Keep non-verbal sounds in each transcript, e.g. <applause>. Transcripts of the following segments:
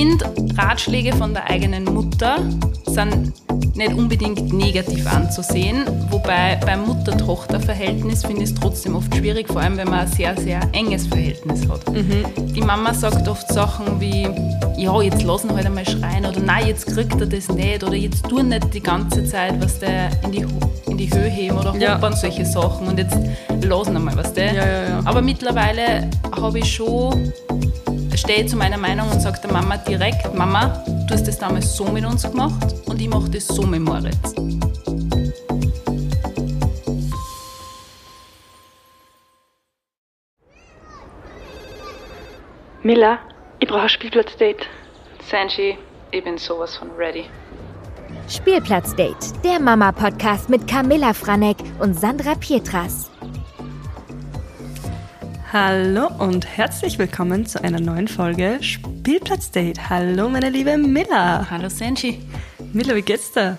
finde, Ratschläge von der eigenen Mutter sind nicht unbedingt negativ anzusehen, wobei beim Mutter-Tochter-Verhältnis finde ich es trotzdem oft schwierig, vor allem wenn man ein sehr, sehr enges Verhältnis hat. Mhm. Die Mama sagt oft Sachen wie, ja, jetzt lass ihn halt einmal schreien oder nein, jetzt kriegt er das nicht oder jetzt tu nicht die ganze Zeit, was der in die, in die Höhe heben oder hoppern, ja. solche Sachen und jetzt lass ihn einmal, was der. Ja, ja, Aber mittlerweile habe ich schon stehe zu meiner Meinung und sage der Mama direkt, Mama, du hast das damals so mit uns gemacht und ich mache das so mit Moritz. Miller, ich brauche ein Spielplatzdate. Sanji, ich bin sowas von ready. Spielplatzdate, der Mama-Podcast mit Camilla Franek und Sandra Pietras. Hallo und herzlich willkommen zu einer neuen Folge Spielplatzdate. Hallo, meine liebe Miller. Hallo, Senji. Miller, wie geht's dir?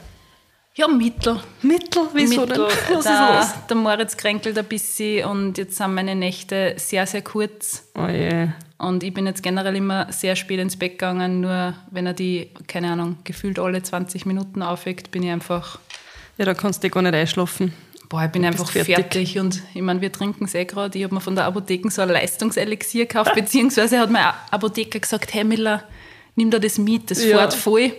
Ja, mittel. Mittel? Wieso mittel. denn? <laughs> Was da, ist los? Der Moritz kränkelt ein bisschen und jetzt sind meine Nächte sehr, sehr kurz. Oh je. Und ich bin jetzt generell immer sehr spät ins Bett gegangen, nur wenn er die, keine Ahnung, gefühlt alle 20 Minuten aufweckt, bin ich einfach... Ja, da kannst du gar nicht einschlafen. Boah, ich bin einfach fertig. fertig. Und ich meine, wir trinken es eh gerade. Ich habe mir von der Apotheke so ein Leistungselixier gekauft, <laughs> beziehungsweise hat mein Apotheker gesagt, hey Miller, nimm da das mit, das ja. fährt voll.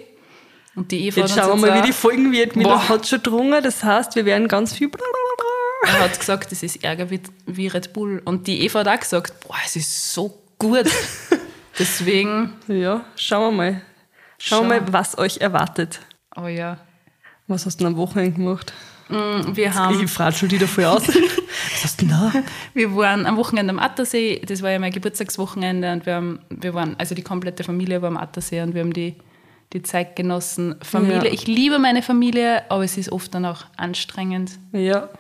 Und die Eva Jetzt schauen wir mal, wie die Folgen wird. Miller Boah. hat schon drungen, das heißt, wir werden ganz viel... Er hat gesagt, das ist Ärger wie, wie Red Bull. Und die Eva hat auch gesagt, boah, es ist so gut. <laughs> Deswegen... Ja, schauen wir mal. Schauen wir mal, was euch erwartet. Oh ja. Was hast du am Wochenende gemacht? Mm, wir haben. Ich frage schon wieder voll aus. <laughs> Was hast du da? Wir waren am Wochenende am Attersee. Das war ja mein Geburtstagswochenende. Und wir, haben, wir waren, also die komplette Familie war am Attersee und wir haben die, die Zeit genossen. Familie. Ja. Ich liebe meine Familie, aber es ist oft dann auch anstrengend. Ja.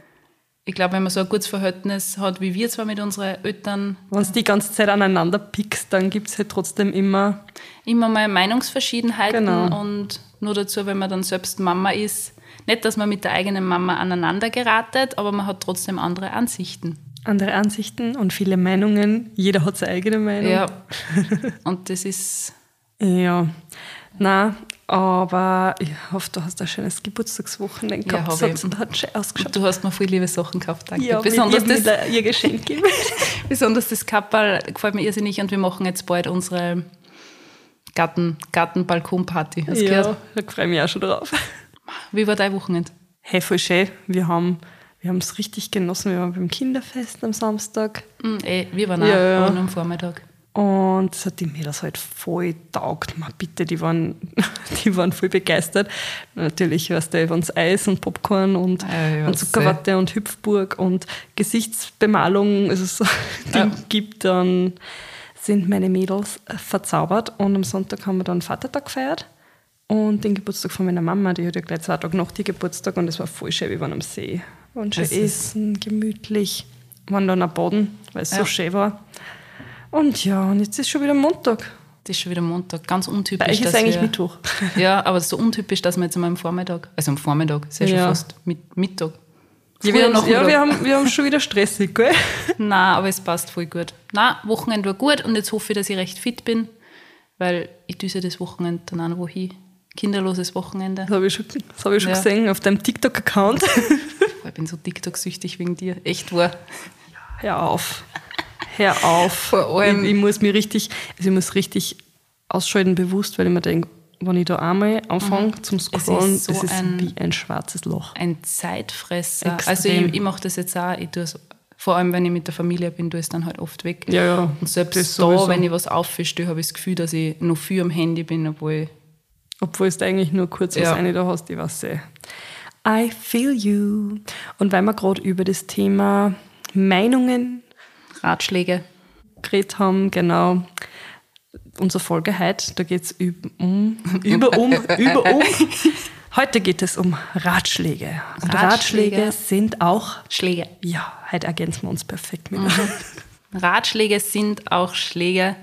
Ich glaube, wenn man so ein gutes Verhältnis hat, wie wir zwar mit unseren Eltern. Wenn du die ganze Zeit aneinander pickst, dann gibt es halt trotzdem immer. Immer mal Meinungsverschiedenheiten. Genau. Und nur dazu, wenn man dann selbst Mama ist, nicht, dass man mit der eigenen Mama aneinander geratet, aber man hat trotzdem andere Ansichten. Andere Ansichten und viele Meinungen. Jeder hat seine eigene Meinung. Ja. <laughs> Und das ist. ja. Na, aber ich hoffe, du hast ein schönes Geburtstagswochenende gehabt ja, und hat schön ausgeschaut. Du hast mir viele liebe Sachen gekauft, danke. Ja, besonders das, ihr Geschenk <laughs> besonders das Kappal gefällt mir irrsinnig und wir machen jetzt bald unsere Garten, Garten-Balkon-Party. Ja, da freue ich mich auch schon drauf. Wie war dein Wochenende? Hey, voll schön. Wir haben wir haben es richtig genossen. Wir waren beim Kinderfest am Samstag. Mm, ey, wir waren ja, auch ja. am Vormittag. Und das hat die Mädels halt voll taugt. Man, bitte, die waren, <laughs> die waren voll begeistert. Natürlich, weißt du, es Eis und Popcorn und, ja, und Zuckerwatte und Hüpfburg und Gesichtsbemalung also so <laughs> ja. gibt, dann sind meine Mädels verzaubert. Und am Sonntag haben wir dann Vatertag gefeiert. Und den Geburtstag von meiner Mama, die hat ja gleich zwei Tage nach die Geburtstag und es war voll schön, wir waren am See. Und schön essen, gemütlich. Wir waren dann am Boden, weil es ja. so schön war. Und ja, und jetzt ist schon wieder Montag. Das ist schon wieder Montag, ganz untypisch. Bei euch ist eigentlich wir, Mittwoch. <laughs> Ja, aber so untypisch, dass wir jetzt am Vormittag, also am Vormittag, ist ja, schon fast mit, Mittag. Ja, wir, haben, ja wir, haben, wir haben schon wieder stressig, gell? <laughs> Nein, aber es passt voll gut. Nein, Wochenende war gut und jetzt hoffe ich, dass ich recht fit bin, weil ich düse das Wochenende dann auch noch wohin kinderloses Wochenende. Das habe ich schon, das hab ich schon ja. gesehen auf deinem TikTok-Account. <laughs> ich bin so TikTok-süchtig wegen dir. Echt wahr. Hör auf. Hör auf. Vor allem. Ich, ich, muss mir richtig, also ich muss richtig ausschalten bewusst, weil ich mir denke, wenn ich da einmal anfange mhm. zum Scrollen, es ist, so das ist ein, wie ein schwarzes Loch. Ein Zeitfresser. Extrem. Also ich, ich mache das jetzt auch, ich tue es, vor allem wenn ich mit der Familie bin, tue ich es dann halt oft weg. Ja, ja. Und selbst da, sowieso. wenn ich was auffische, habe ich das Gefühl, dass ich noch viel am Handy bin, obwohl obwohl du eigentlich nur kurz was ja. eine da hast, ich weiß eh. I feel you. Und weil wir gerade über das Thema Meinungen, Ratschläge geredet haben, genau. Unsere Folge heute, da geht es um, über um, über um. <laughs> Heute geht es um Ratschläge. Und Ratschläge, Ratschläge sind auch Schläge. Ja, heute ergänzen wir uns perfekt mit. Mhm. Ratschläge sind auch Schläge.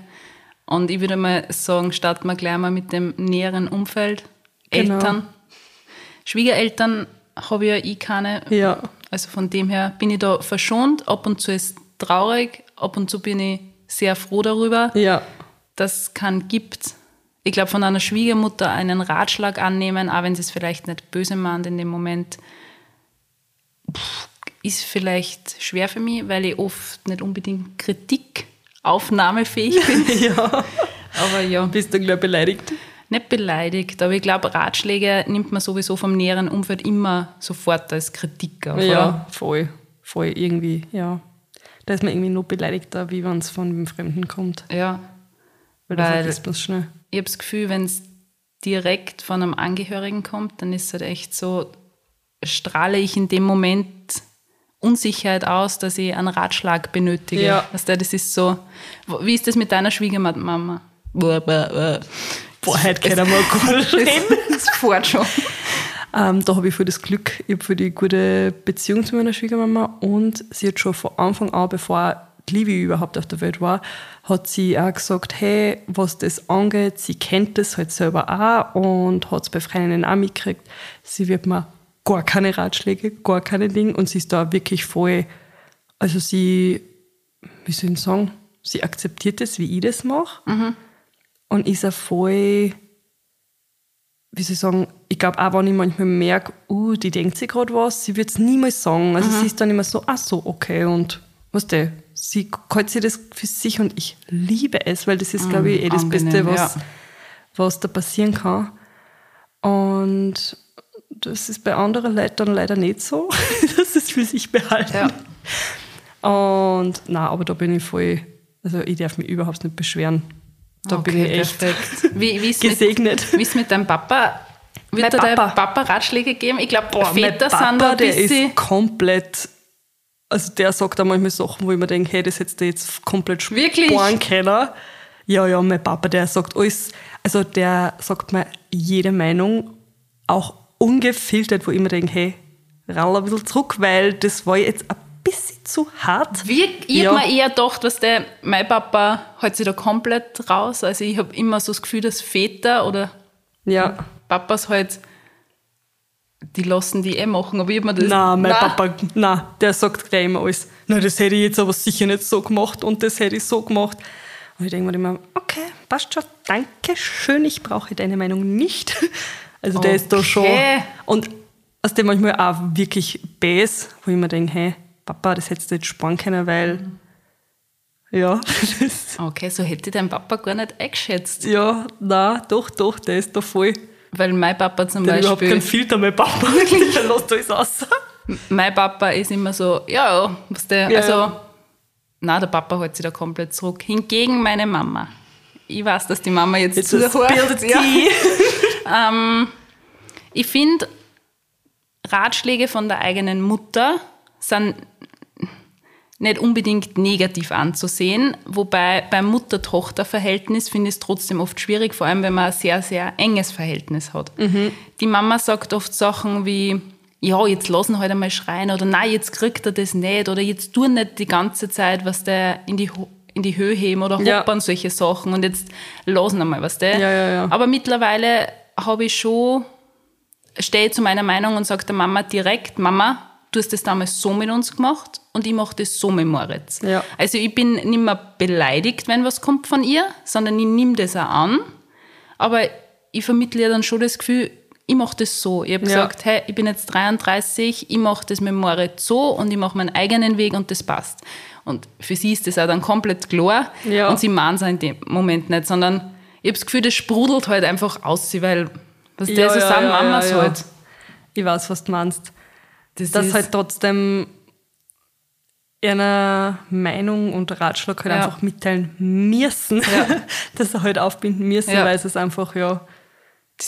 Und ich würde mal sagen, starten wir gleich mal mit dem näheren Umfeld. Genau. Eltern. Schwiegereltern habe ich ja eh keine. Ja. Also von dem her bin ich da verschont. Ab und zu ist traurig, ab und zu bin ich sehr froh darüber, ja. Dass es keinen gibt. ich glaube, von einer Schwiegermutter einen Ratschlag annehmen, auch wenn sie es vielleicht nicht böse meint in dem Moment, ist vielleicht schwer für mich, weil ich oft nicht unbedingt Kritik aufnahmefähig bin. <laughs> ja. Aber ja. Bist du gleich beleidigt? Nicht beleidigt, aber ich glaube, Ratschläge nimmt man sowieso vom näheren Umfeld immer sofort als Kritik auf. Ja, oder? voll. Voll irgendwie, ja. Da ist man irgendwie noch beleidigter, wie wenn es von einem Fremden kommt. Ja. Weil, Weil das vergisst schnell. Ich habe das Gefühl, wenn es direkt von einem Angehörigen kommt, dann ist es halt echt so, strahle ich in dem Moment Unsicherheit aus, dass ich einen Ratschlag benötige. Ja. Du, das ist so. Wie ist das mit deiner Schwiegermama? Boah, boah, boah. heute können wir gut <laughs> reden. Das fährt schon. Ähm, da habe ich voll das Glück, ich habe für die gute Beziehung zu meiner Schwiegermama und sie hat schon von Anfang an, bevor Livi überhaupt auf der Welt war, hat sie auch gesagt, hey, was das angeht, sie kennt das halt selber auch und hat es bei Freundinnen auch mitgekriegt. Sie wird mir gar keine Ratschläge, gar keine Dinge und sie ist da wirklich voll, also sie, wie soll ich sagen, sie akzeptiert das, wie ich das mache mhm. und ist auch voll, wie soll ich sagen, ich glaube auch, wenn ich manchmal merke, uh, die denkt sich gerade was, sie wird es niemals sagen. Also mhm. sie ist dann immer so, ach so, okay und was der, sie hält sich das für sich und ich liebe es, weil das ist, mhm, glaube ich, eh das angenehm, Beste, was, ja. was da passieren kann. Und das ist bei anderen Leuten dann leider nicht so, <laughs> dass es für sich behalten. Ja. Und na, aber da bin ich voll, also ich darf mich überhaupt nicht beschweren. Da okay, bin ich echt perfekt. <laughs> Wie, wie gesegnet. Mit, wie ist mit deinem Papa? Wird mein Papa. Papa Ratschläge geben? Ich glaube, Väter Papa, sind da ein der ist komplett, also der sagt da manchmal Sachen, wo ich mir denke, hey, das hättest du jetzt komplett sparen können. Ja, ja, mein Papa, der sagt alles, also der sagt mir jede Meinung, auch ungefiltert, wo ich mir denke, hey, rall ein bisschen zurück, weil das war jetzt ein bisschen zu hart. Wie, ich ja. habe mir eher gedacht, dass der, mein Papa hält sich da komplett raus. Also ich habe immer so das Gefühl, dass Väter oder ja. Papas halt, die lassen die eh machen. Aber ich mir das. Nein, mein nein. Papa, nein, der sagt gleich immer alles. Nein, das hätte ich jetzt aber sicher nicht so gemacht und das hätte ich so gemacht. Und ich denke mir immer, okay, passt schon, danke schön, ich brauche deine Meinung nicht. <laughs> Also der ist da schon. Und aus dem manchmal auch wirklich Bass, wo ich mir denke, hey, Papa, das hättest du jetzt sparen können, weil. Ja. <laughs> okay, so hätte dein Papa gar nicht eingeschätzt. Ja, na, doch, doch, der ist da voll. Weil mein Papa zum der Beispiel. überhaupt keinen Filter, mein Papa. <laughs> der lässt alles aus. Mein Papa ist immer so, ja, was der, ja, also, ja. na, der Papa hält sich da komplett zurück. Hingegen meine Mama. Ich weiß, dass die Mama jetzt, jetzt zuhört. Ja. <laughs> Ähm, ich finde, Ratschläge von der eigenen Mutter sind nicht unbedingt negativ anzusehen, wobei beim Mutter-Tochter-Verhältnis finde ich es trotzdem oft schwierig, vor allem wenn man ein sehr, sehr enges Verhältnis hat. Mhm. Die Mama sagt oft Sachen wie, ja, jetzt lassen halt einmal schreien oder nein, jetzt kriegt er das nicht oder jetzt tun nicht die ganze Zeit, was der in die, in die Höhe heben oder hoppern, ja. solche Sachen und jetzt lassen einmal, was der. Ja, ja, ja. Aber mittlerweile habe ich schon, stehe zu meiner Meinung und sage der Mama direkt, Mama, du hast das damals so mit uns gemacht und ich mache das so mit Moritz. Ja. Also ich bin nicht mehr beleidigt, wenn was kommt von ihr, sondern ich nehme das auch an. Aber ich vermittle ihr dann schon das Gefühl, ich mache das so. Ich habe ja. gesagt, hey, ich bin jetzt 33, ich mache das mit Moritz so und ich mache meinen eigenen Weg und das passt. Und für sie ist das auch dann komplett klar ja. und sie mahnt es in dem Moment nicht, sondern ich habe das Gefühl, das sprudelt halt einfach aus, weil was ja, der so ja, sagen, Mamas halt. Ich weiß, was du meinst. Das Dass halt trotzdem einer Meinung und Ratschlag halt einfach mitteilen müssen, <laughs> dass sie halt aufbinden müssen, weil es einfach, ja,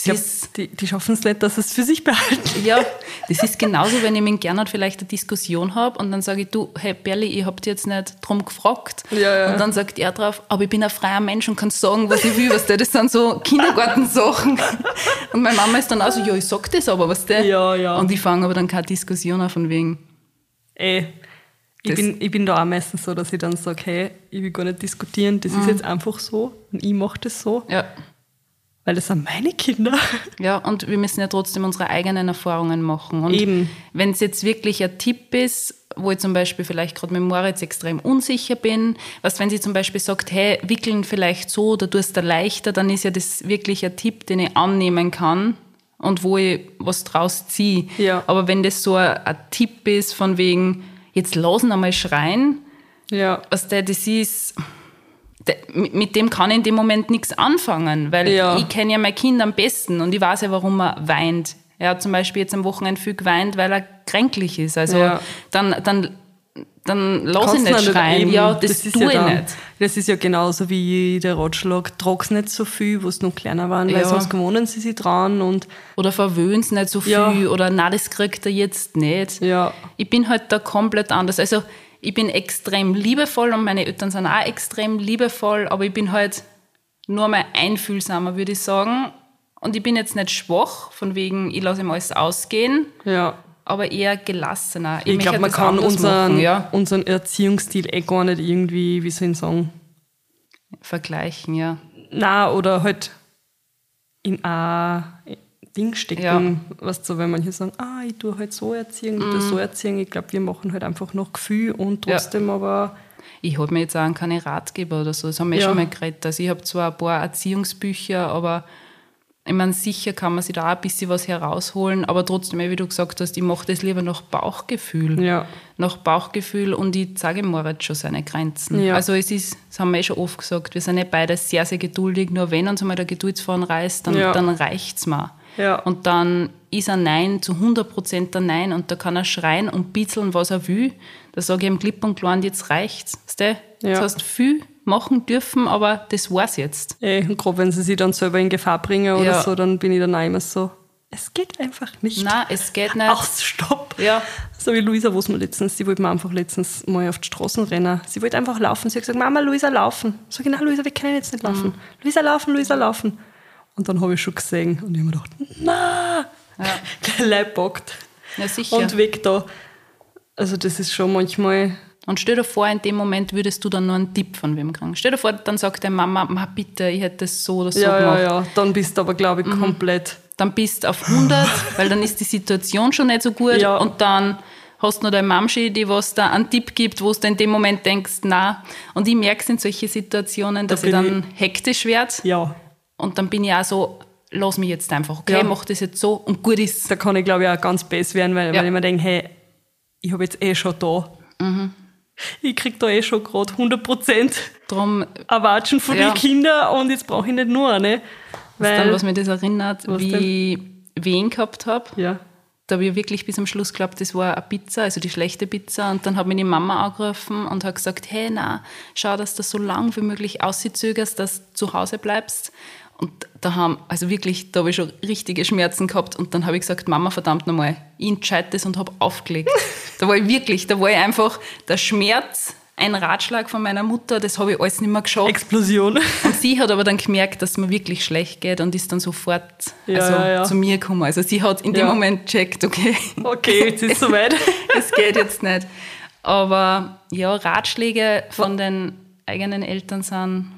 Glaub, die, die schaffen es nicht, dass es für sich behalten. Ja, das ist genauso, wenn ich mit Gernot vielleicht eine Diskussion habe und dann sage ich, du, hey Berli, ich habe dich jetzt nicht drum gefragt. Ja, ja. Und dann sagt er drauf, aber ich bin ein freier Mensch und kann sagen, was ich will, was der, das sind so Kindergartensachen. <laughs> Und meine Mama ist dann auch so, ja, ich sag das aber, was der. Ja, ja. Und ich fange aber dann keine Diskussion an von wegen. Ey, ich bin, ich bin da auch meistens so, dass ich dann sage, hey, ich will gar nicht diskutieren, das mhm. ist jetzt einfach so und ich mache das so. Ja. Weil das sind meine Kinder. Ja, und wir müssen ja trotzdem unsere eigenen Erfahrungen machen. Und Eben. wenn es jetzt wirklich ein Tipp ist, wo ich zum Beispiel vielleicht gerade mit Moritz extrem unsicher bin. Was, wenn sie zum Beispiel sagt, hey, wickeln vielleicht so oder du es da leichter, dann ist ja das wirklich ein Tipp, den ich annehmen kann und wo ich was draus ziehe. Ja. Aber wenn das so ein, ein Tipp ist von wegen, jetzt lassen einmal schreien, Ja. was der das ist, mit dem kann ich in dem Moment nichts anfangen, weil Ja. ich kenne ja mein Kind am besten und ich weiß ja, warum er weint. Er hat zum Beispiel jetzt am Wochenende viel geweint, weil er kränklich ist. Also Ja. dann, dann, dann lass ihn nicht schreien. eben, ja, das, ist tue ja ich dann- nicht. Das ist ja genauso wie der Ratschlag, trag's nicht so viel, wo es noch kleiner waren, weil Ja. sonst gewohnen sie sich dran und Oder verwöhn's nicht so viel oder na, das kriegt er jetzt nicht. Ich bin halt da komplett anders. Also ich bin extrem liebevoll und meine Eltern sind auch extrem liebevoll, aber ich bin halt nur mal einfühlsamer, würde ich sagen. Und ich bin jetzt nicht schwach, von wegen, ich lasse ihm alles ausgehen, ja. aber eher gelassener. Ich möchte glaube, man kann unseren, machen, ja, unseren Erziehungsstil eh gar nicht irgendwie, wie soll ich sagen, vergleichen, ja. na oder halt in ein Ding stecken. Ja. Mhm. Weißt du, wenn manche sagen, ah, ich tue halt so erziehen, ich tue so erziehen. Ich glaube, wir machen halt einfach noch Gefühl und Ja. trotzdem aber, Ich habe mir jetzt auch keine Ratgeber oder so, das haben wir Ja. schon mal geredet. Also ich habe zwar ein paar Erziehungsbücher, aber ich meine, sicher kann man sich da auch ein bisschen was herausholen, aber trotzdem, wie du gesagt hast, ich mache das lieber nach Bauchgefühl. ja, Nach Bauchgefühl und ich zeige Moritz schon seine Grenzen. Ja. Also es ist, das haben wir eh schon oft gesagt, wir sind nicht beide sehr, sehr geduldig, nur wenn uns einmal der Geduldsfaden reißt, dann, Ja. dann reicht es mir. Ja. Und dann ist ein Nein zu 100% ein Nein und da kann er schreien und bitzeln, was er will. Da sage ich ihm klipp und klar, und jetzt reicht's. Ja. Hast du viel machen dürfen, aber das war's jetzt. eh, und gerade wenn sie sich dann selber in Gefahr bringen oder Ja. so, dann bin ich dann auch immer so, es geht einfach nicht. Nein, es geht nicht. Ach, stopp. Ja. So wie Luisa, wo es mir letztens, die wollte mir einfach letztens mal auf die Straßen rennen. Sie wollte einfach laufen. Sie hat gesagt, Mama, Luisa, laufen. Sag ich, nein, Luisa, wir können jetzt nicht laufen. Luisa, laufen, Luisa, laufen. Und dann habe ich schon gesehen und ich habe mir gedacht, na, Ja. <laughs> Leib packt. Ja, sicher. Und weg da. Also das ist schon manchmal, Und stell dir vor, in dem Moment würdest du dann nur einen Tipp von wem kriegen. Stell dir vor, dann sagt deine Mama, Ma, bitte, ich hätte das so oder so ja, ja, gemacht. ja, dann bist du aber, glaube ich, komplett, Dann bist du auf 100, <laughs> weil dann ist die Situation schon nicht so gut. Ja. Und dann hast du noch deine Mamschi, die was da einen Tipp gibt, wo du in dem Moment denkst, na. Und ich merke es in solchen Situationen, dass ich bin dann hektisch werde. ja. Und dann bin ich auch so, lass mich jetzt einfach, okay, Ja. mach das jetzt so und gut ist. Da kann ich, glaube ich, auch ganz best werden, weil, Ja. weil ich mir denke, hey, ich habe jetzt eh schon da. Mhm. Ich krieg da eh schon gerade 100 Prozent Drum, Erwatschen von Ja. den Kindern und jetzt brauche ich nicht nur eine. dann, Weil, was mich das erinnert, Was wie ich Wehen gehabt habe. ja. Da habe ich wirklich bis am Schluss geglaubt, das war eine Pizza, also die schlechte Pizza. Und dann hat mich die Mama angerufen und hat gesagt, hey, na, schau, dass du so lang wie möglich auszögerst, dass du zu Hause bleibst. Und da haben, also wirklich, da habe ich schon richtige Schmerzen gehabt. Und dann habe ich gesagt, Mama, verdammt nochmal, ich entscheide das und habe aufgelegt. <laughs> da war ich wirklich, da war ich einfach, der Schmerz, ein Ratschlag von meiner Mutter, das habe ich alles nicht mehr geschafft. Explosion. Und sie hat aber dann gemerkt, dass es mir wirklich schlecht geht und ist dann sofort Ja, also, ja, ja. zu mir gekommen. Also sie hat in dem. Moment checkt, okay, Okay, jetzt ist es soweit. <laughs> es geht jetzt nicht. Aber ja, Ratschläge von den eigenen Eltern sind,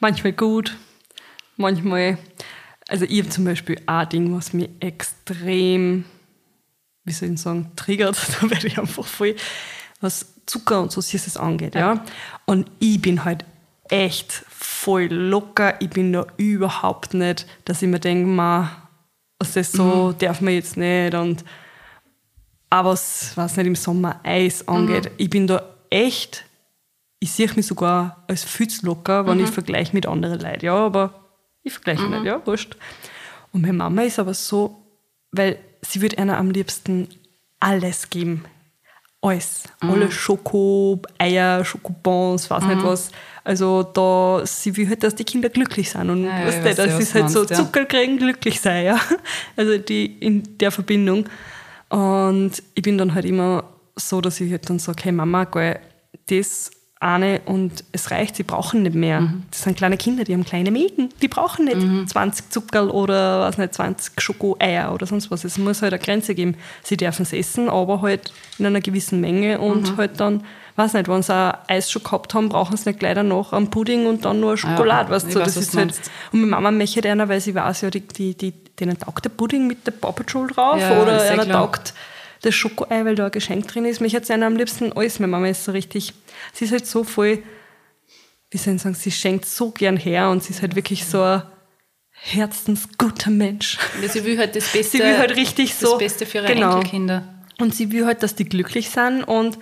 manchmal gut, manchmal. Also, ich habe zum Beispiel ein Ding, was mich extrem, wie soll ich sagen, triggert. <laughs> Da werde ich einfach voll, was Zucker und so Süßes angeht. Ja. Und ich bin halt echt voll locker. Ich bin da überhaupt nicht, dass ich mir denke, ma, was das so darf man jetzt nicht. Und auch was, was nicht im Sommer Eis angeht. Ich bin da echt, ich sehe mich sogar als viel zu locker, wenn ich vergleiche mit anderen Leuten. Ja, aber ich vergleiche nicht, ja, wurscht. Und meine Mama ist aber so, weil sie wird einer am liebsten alles geben. Alles. Alle Schoko, Eier, Schokobons, weiß nicht was. Also da, sie will halt, dass die Kinder glücklich sind. Und Ja, weißt du, ja, was ist du halt so meinst, ja. Zucker kriegen, glücklich sein, ja. <laughs> Also die, in der Verbindung. Und ich bin dann halt immer so, dass ich halt dann sage, hey Mama, geil, das eine und es reicht, sie brauchen nicht mehr. Mhm. Das sind kleine Kinder, die haben kleine Mägen, die brauchen nicht 20 Zuckerl oder was nicht, 20 Schoko-Eier oder sonst was. Es muss halt eine Grenze geben. Sie dürfen es essen, aber halt in einer gewissen Menge und Mhm. halt dann, weiß nicht, wenn sie ein Eis schon gehabt haben, brauchen sie nicht gleich danach einen Pudding und dann nur Schokolade, weißt ich du. weiß, Das was ist halt, meinst. und meine Mama möchte einer, weil sie weiß ja, die, die, die, denen taugt der Pudding mit der Paw Patrol drauf Ja, oder ja einer klar. taugt das Schokoei, weil da ein Geschenk drin ist. Mich hat sie am liebsten alles. Meine Mama ist so richtig, sie ist halt so voll, wie soll ich sagen, sie schenkt so gern her und sie ist halt wirklich so ein herzensguter Mensch. Ja, sie will halt das <laughs> Beste, sie will halt richtig so, das Beste für ihre genau. Enkelkinder. Und sie will halt, dass die glücklich sind und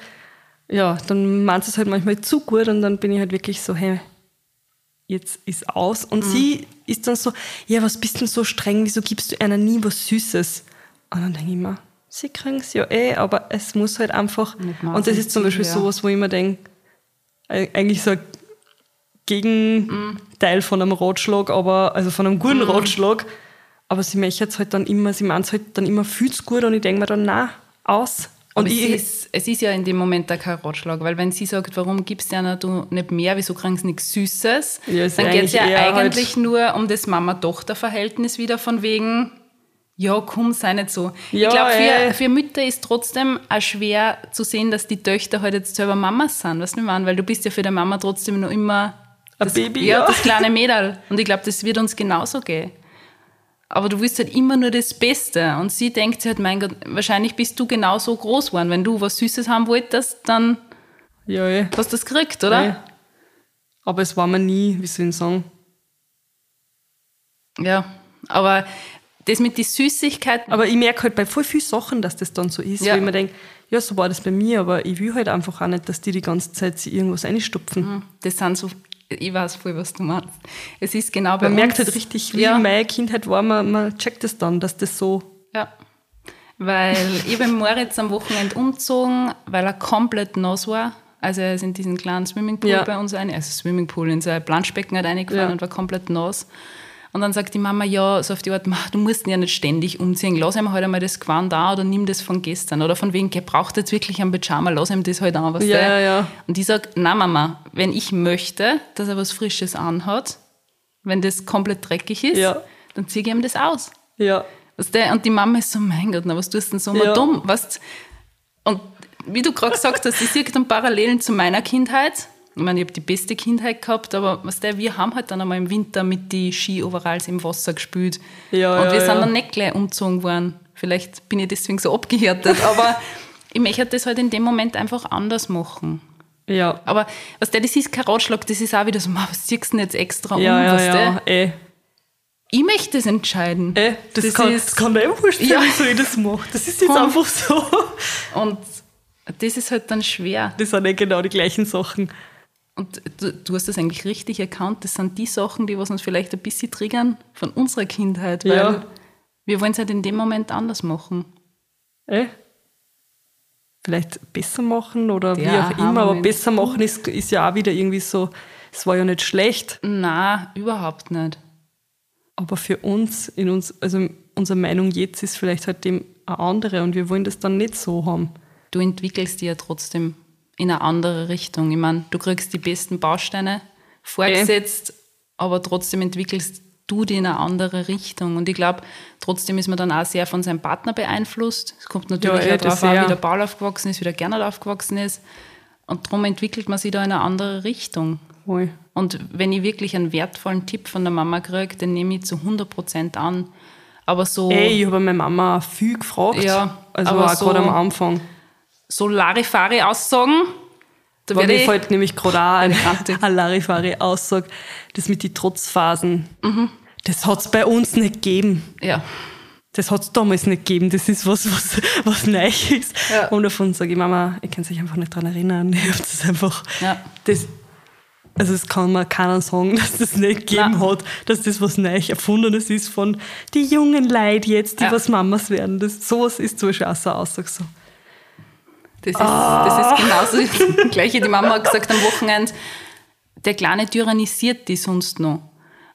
ja, dann meint es halt manchmal zu gut und dann bin ich halt wirklich so, hey, jetzt ist aus. Und mhm. sie ist dann so, ja, was bist denn so streng, wieso gibst du einer nie was Süßes? Und dann denke ich mir, sie kriegen es ja eh, aber es muss halt einfach. Und das ist zum Beispiel ja. sowas, wo ich mir denke, eigentlich so ein Gegenteil mhm. von einem Ratschlag, aber, also von einem guten mhm. Ratschlag. Aber sie möchte es halt dann immer, sie meint es halt dann immer viel zu gut und ich denke mir dann, na, aus. Und ich, es, ist, es ist ja in dem Moment auch kein Ratschlag, weil wenn sie sagt, warum gibst du einer du nicht mehr, wieso kriegst du nichts Süßes, ja, dann geht es ja eigentlich halt nur um das Mama-Tochter-Verhältnis wieder von wegen, ja, komm, sei nicht so. Ja, ich glaube, für, für, Mütter ist trotzdem auch schwer zu sehen, dass die Töchter halt jetzt selber Mamas sind, was nicht meine, weil du bist ja für die Mama trotzdem noch immer das, Baby, ja, ja, das kleine Mädel. Und ich glaube, das wird uns genauso gehen aber du willst halt immer nur das Beste. Und sie denkt sich halt, mein Gott, wahrscheinlich bist du genauso groß geworden. Wenn du was Süßes haben wolltest, dann ja, ja. hast du das gekriegt, oder? Ja. Aber es war mir nie, wie soll ich sagen? Ja, aber das mit den Süßigkeiten. Aber ich merke halt bei voll vielen Sachen, dass das dann so ist, ja. weil ich mir denke, ja, so war das bei mir, aber ich will halt einfach auch nicht, dass die die ganze Zeit sich irgendwas einstopfen. Mhm. Das sind so ich weiß voll, was du meinst. Es ist genau bei Man uns, merkt halt richtig, wie ja. meine Kindheit war, man, man checkt es dann, dass das so. Ja. Weil <laughs> ich bin Moritz am Wochenende umgezogen, weil er komplett nass war. Also er ist in diesen kleinen Swimmingpool ja. bei uns rein, also Swimmingpool in so ein Planschbecken halt reingefahren ja. und war komplett nass. Und dann sagt die Mama, ja, so auf die Art, du musst ihn ja nicht ständig umziehen, lass ihm halt einmal das Gewand da oder nimm das von gestern. Oder von wegen, er braucht jetzt wirklich einen Pyjama, lass ihm das halt an. Was ja, ja, ja. Und ich sage, na Mama, wenn ich möchte, dass er was Frisches anhat, wenn das komplett dreckig ist, ja. dann ziehe ich ihm das aus. Ja. Was der, und die Mama ist so, mein Gott, na, was tust du denn so ja. dumm? Was, und wie du gerade gesagt hast, ich sehe dann Parallelen zu meiner Kindheit ich meine, ich habe die beste Kindheit gehabt, aber was der, wir haben halt dann einmal im Winter mit die Ski-Overalls im Wasser gespült. Ja, und ja, wir sind ja. dann nicht gleich umgezogen worden. Vielleicht bin ich deswegen so abgehärtet, <laughs> aber ich möchte das halt in dem Moment einfach anders machen. Ja. Aber was der, das ist kein Ratschlag, das ist auch wieder so, <laughs> was ziehst du denn jetzt extra ja, um? Ja, was ja, eh. Ich möchte das entscheiden. Eh, das, das, kann, ist, das kann mir einfach vorstellen, ja. <laughs> wieso ich das mache. Das ist jetzt Komm. einfach so. Und das ist halt dann schwer. Das sind nicht genau die gleichen Sachen. Und du, du, hast das eigentlich richtig erkannt. Das sind die Sachen, die was uns vielleicht ein bisschen triggern von unserer Kindheit, weil ja. wir wollen es halt in dem Moment anders machen. Eh? Vielleicht besser machen oder ja, wie auch immer, aber besser machen ist, ist ja auch wieder irgendwie so, es war ja nicht schlecht. Na, überhaupt nicht. Aber für uns, in uns, also unsere Meinung jetzt ist vielleicht halt dem eine andere und wir wollen das dann nicht so haben. Du entwickelst die ja trotzdem in eine andere Richtung. Ich meine, du kriegst die besten Bausteine vorgesetzt, okay. aber trotzdem entwickelst du die in eine andere Richtung. Und ich glaube, trotzdem ist man dann auch sehr von seinem Partner beeinflusst. Es kommt natürlich ja, auch darauf an, wie der Paul aufgewachsen ist, wie der Gernot aufgewachsen ist. Und darum entwickelt man sich da in eine andere Richtung. Ui. Und wenn ich wirklich einen wertvollen Tipp von der Mama kriege, den nehme ich zu 100% an. Aber so. Ey, ich habe meine Mama viel gefragt. Ja, also aber auch so, gerade am Anfang so Larifari-Aussagen. Da mir fällt nämlich gerade auch eine, <laughs> eine Larifari-Aussage, das mit den Trotzphasen. Mhm. Das hat es bei uns nicht gegeben. Ja. Das hat es damals nicht gegeben. Das ist was, was, was neu ist. Ja. Und davon sage ich, Mama, ich kann sich einfach nicht daran erinnern. Ich habe das einfach. Ja. Das, also es kann mir keiner sagen, dass das nicht gegeben Nein. hat, dass das was Neues Erfundenes ist von die jungen Leute jetzt, die ja. was Mamas werden. Das, sowas ist zum Beispiel auch so eine Aussage so. Das ist, oh. das ist genauso <laughs> das Gleiche. Die Mama hat gesagt am Wochenende, der Kleine tyrannisiert die sonst noch.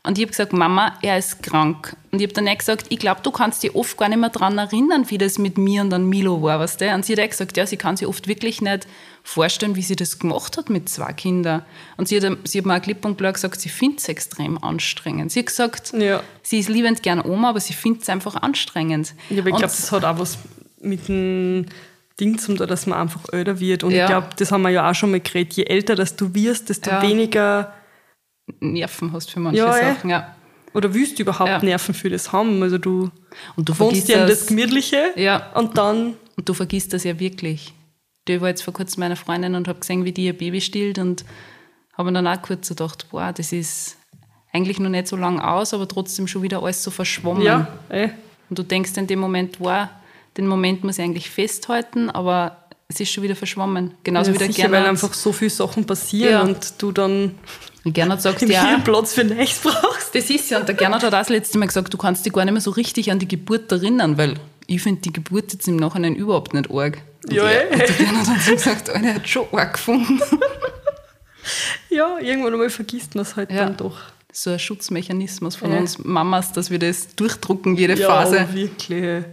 Und ich habe gesagt, Mama, er ist krank. Und ich habe dann auch gesagt, ich glaube, du kannst dich oft gar nicht mehr daran erinnern, wie das mit mir und dann Milo war. Weißt du? Und sie hat auch gesagt, ja, sie kann sich oft wirklich nicht vorstellen, wie sie das gemacht hat mit zwei Kindern. Und sie hat, sie hat mir auch klipp und klar gesagt, sie findet es extrem anstrengend. Sie hat gesagt, ja. sie ist liebend gern Oma, aber sie findet es einfach anstrengend. Ja, aber ich glaube, das hat auch was mit dem Ding zum da, dass man einfach älter wird. Und ja. ich glaube, das haben wir ja auch schon mal geredet. Je älter dass du wirst, desto ja. weniger Nerven hast für manche ja, Sachen. Ja. Oder willst du überhaupt Nerven für das haben? Also du, und du wohnst ja in das Gemütliche ja. und dann. Und du vergisst das ja wirklich. Ich war jetzt vor kurzem meiner Freundin und habe gesehen, wie die ihr Baby stillt und habe dann auch kurz gedacht, boah, das ist eigentlich noch nicht so lang aus, aber trotzdem schon wieder alles so verschwommen. Ja, eh. Und du denkst in dem Moment, wow, den Moment muss ich eigentlich festhalten, aber es ist schon wieder verschwommen. Genauso ja, wie der sicher, Gernot. weil einfach so viele Sachen passieren Ja. und du dann Gernot sagt ja, Platz für nichts brauchst. das ist ja. Und der Gernot hat auch das letzte Mal gesagt, du kannst dich gar nicht mehr so richtig an die Geburt erinnern, weil ich finde die Geburt jetzt im Nachhinein überhaupt nicht arg. Und Ja, der, eh. und der Gernot hat so gesagt, Alter, er hat schon arg gefunden. <laughs> Ja, irgendwann einmal vergisst man es halt Ja. dann doch. So ein Schutzmechanismus von Ja. uns Mamas, dass wir das durchdrucken, jede Ja, Phase. aber wirklich.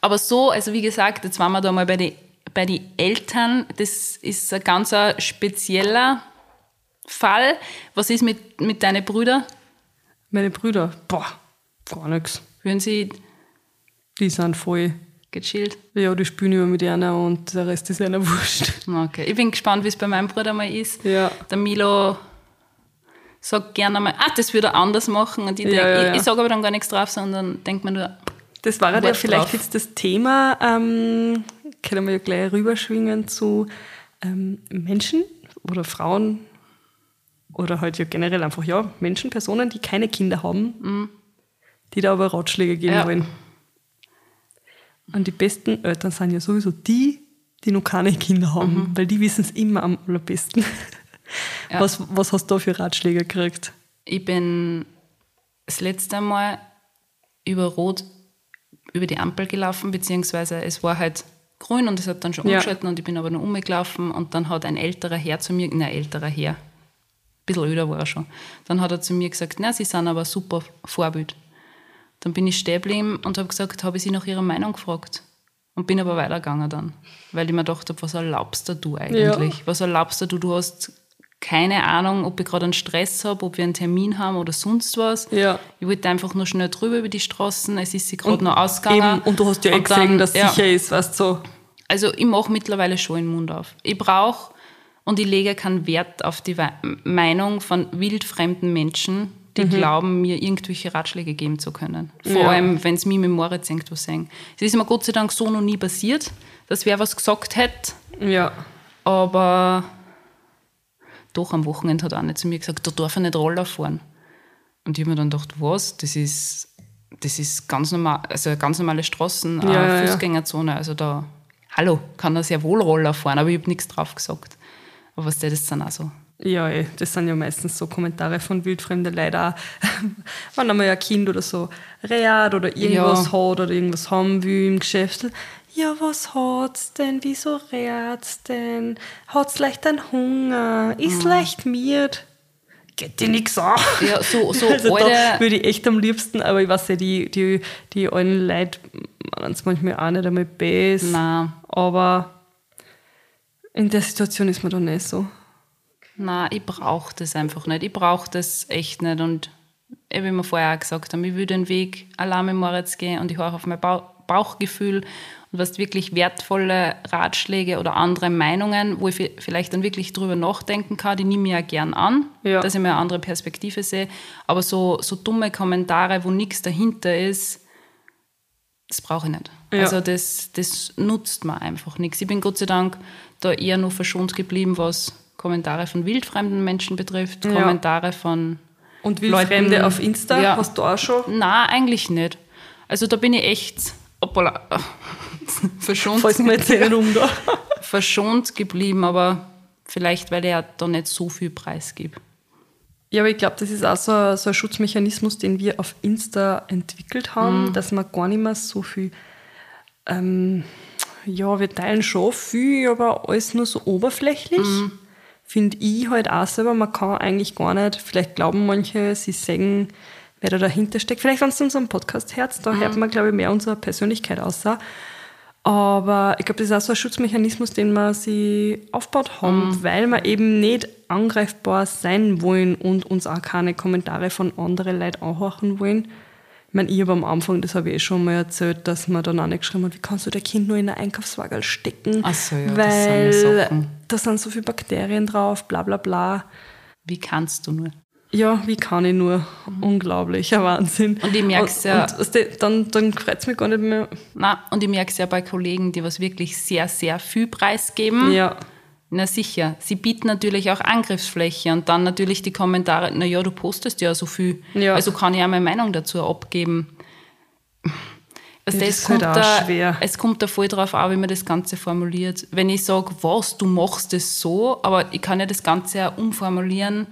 Aber so, also wie gesagt, jetzt waren wir da mal bei den bei die Eltern. Das ist ein ganz spezieller Fall. Was ist mit, mit deinen Brüdern? Meine Brüder, boah, gar nichts. Hören sie Die sind voll. gechillt? Ja, die spielen immer mit einer und der Rest ist einer wurscht. Okay. Ich bin gespannt, wie es bei meinem Bruder mal ist. Ja. Der Milo sagt gerne mal, ah, das würde er anders machen. Und ich, denk, Ja, ja, ja. ich, ich sage aber dann gar nichts drauf, sondern denkt mir nur, Das war ja vielleicht drauf. jetzt das Thema, ähm, können wir ja gleich rüberschwingen zu ähm, Menschen oder Frauen oder halt ja generell einfach, ja, Menschen, Personen, die keine Kinder haben, die da aber Ratschläge geben Ja. wollen. Und die besten Eltern sind ja sowieso die, die noch keine Kinder haben, weil die wissen es immer am allerbesten. <laughs> Ja. Was, was hast du da für Ratschläge gekriegt? ich bin das letzte Mal über Rot über die Ampel gelaufen, beziehungsweise es war halt grün und es hat dann schon Ja. umgeschalten und ich bin aber noch umgelaufen und dann hat ein älterer Herr zu mir, nein, älterer Herr, ein bisschen öder war er schon, dann hat er zu mir gesagt, na, Sie sind aber super Vorbild. Dann bin ich stehen geblieben und habe gesagt, habe ich Sie nach Ihrer Meinung gefragt. Und bin aber weitergegangen dann, weil ich mir gedacht habe, was erlaubst du eigentlich? Was erlaubst du? Du hast keine Ahnung, ob ich gerade einen Stress habe, ob wir einen Termin haben oder sonst was. Ja. Ich wollte einfach nur schnell drüber über die Straßen. Es ist sie gerade noch ausgegangen. Eben, und du hast ja eh gesehen, dass es ja. sicher ist, weißt du, so. Also ich mache mittlerweile schon den Mund auf. Ich brauche und ich lege keinen Wert auf die Wei- Meinung von wildfremden Menschen, die glauben, mir irgendwelche Ratschläge geben zu können. Vor Mhm. Ja. allem, wenn es mir mit Moritz irgendwo sagen. Es ist mir Gott sei Dank so noch nie passiert, dass wer was gesagt hätte, Ja. aber doch am Wochenende hat einer zu mir gesagt, da darf er nicht Roller fahren. Und ich habe mir dann gedacht, was? Das ist, das ist ganz normal, also eine ganz normale Straßen, Ja, eine. Fußgängerzone. Also da, hallo, kann er sehr wohl Roller fahren, aber ich habe nichts drauf gesagt. Aber was das ist dann auch so. Ja, eh, das sind ja meistens so Kommentare von Wildfremden leider auch. <laughs> Wenn einmal ein Kind oder so reat oder irgendwas Ja. hat oder irgendwas haben will im Geschäft. Ja, was hat's denn? Wieso reat's denn? Hat's leicht einen Hunger? Ist leicht miert? Geht dir nix an. Ja, so, so <laughs> Also alte, würde ich echt am liebsten, aber ich weiß ja, die, die, die alten Leute meinen es manchmal auch nicht einmal besser. Nein. Aber in der Situation ist man doch nicht so. na, ich brauche das einfach nicht. Ich brauche das echt nicht. Und eh, wie wir vorher auch gesagt haben, ich will den Weg allein mit Moritz gehen und ich höre auf mein Bau Bauchgefühl und was wirklich wertvolle Ratschläge oder andere Meinungen, wo ich vi- vielleicht dann wirklich drüber nachdenken kann, die nehme ich ja gern an, Ja. dass ich mal eine andere Perspektive sehe. Aber so, so dumme Kommentare, wo nichts dahinter ist, das brauche ich nicht. Ja. Also das, das nutzt mir einfach nichts. Ich bin Gott sei Dank da eher nur verschont geblieben, was Kommentare von wildfremden Menschen betrifft, Ja. Kommentare von Und Wildfremde Leuten- auf Insta Ja. hast du auch schon? Na, eigentlich nicht. Also da bin ich echt hoppala, <laughs> verschont, Falls jetzt um da. <laughs> verschont geblieben, aber vielleicht, weil ich ja da nicht so viel Preis gebe. Ja, aber ich glaube, das ist auch so ein, so ein Schutzmechanismus, den wir auf Insta entwickelt haben, dass man gar nicht mehr so viel, ähm, ja, wir teilen schon viel, aber alles nur so oberflächlich. Finde ich halt auch selber, man kann eigentlich gar nicht, vielleicht glauben manche, sie sagen, wer da dahinter steckt. Vielleicht, wenn es unserem Podcast hört, da hört man, glaube ich, mehr unsere Persönlichkeit aus. Aber ich glaube, das ist auch so ein Schutzmechanismus, den wir sie aufgebaut haben, weil wir eben nicht angreifbar sein wollen und uns auch keine Kommentare von anderen Leuten anhören wollen. Ich meine, ich habe am Anfang, das habe ich eh schon mal erzählt, dass man dann auch nicht geschrieben hat, wie kannst du dein Kind nur in einen Einkaufswagen stecken, Ach so, ja, das weil sind ja da sind so viele Bakterien drauf, bla bla bla. Wie kannst du nur? Ja, wie kann ich nur? Mhm. Unglaublicher Wahnsinn. Und ich merke es ja. Und, dann dann freut es mich gar nicht mehr. Nein, und ich merke es ja bei Kollegen, die was wirklich sehr, sehr viel preisgeben. Ja. Na sicher. Sie bieten natürlich auch Angriffsfläche und dann natürlich die Kommentare, naja, du postest ja so viel. Ja. Also kann ich auch meine Meinung dazu abgeben. Also ja, das, das kommt halt da, schwer. Es kommt da voll drauf an, wie man das Ganze formuliert. Wenn ich sage, was, du machst es so, aber ich kann ja das Ganze auch umformulieren,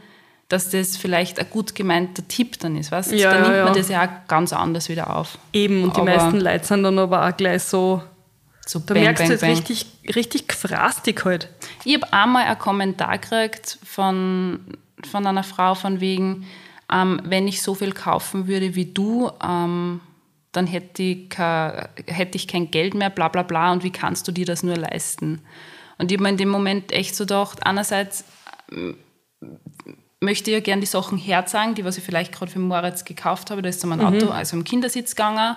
dass das vielleicht ein gut gemeinter Tipp dann ist. Weißt? Ja, dann nimmt ja, man das ja auch ganz anders wieder auf. Eben, und die aber meisten Leute sind dann aber auch gleich so. So da bang, merkst bang, du jetzt bang. richtig, richtig gefrastig halt. Ich habe einmal einen Kommentar gekriegt von, von einer Frau von wegen, ähm, wenn ich so viel kaufen würde wie du, ähm, dann hätte ich, kein, hätte ich kein Geld mehr, bla bla bla, und wie kannst du dir das nur leisten? Und ich habe mir in dem Moment echt so gedacht, einerseits möchte ja gerne die Sachen herzeigen, die was ich vielleicht gerade für Moritz gekauft habe. Da ist so mein mhm. Auto, also im Kindersitz gegangen.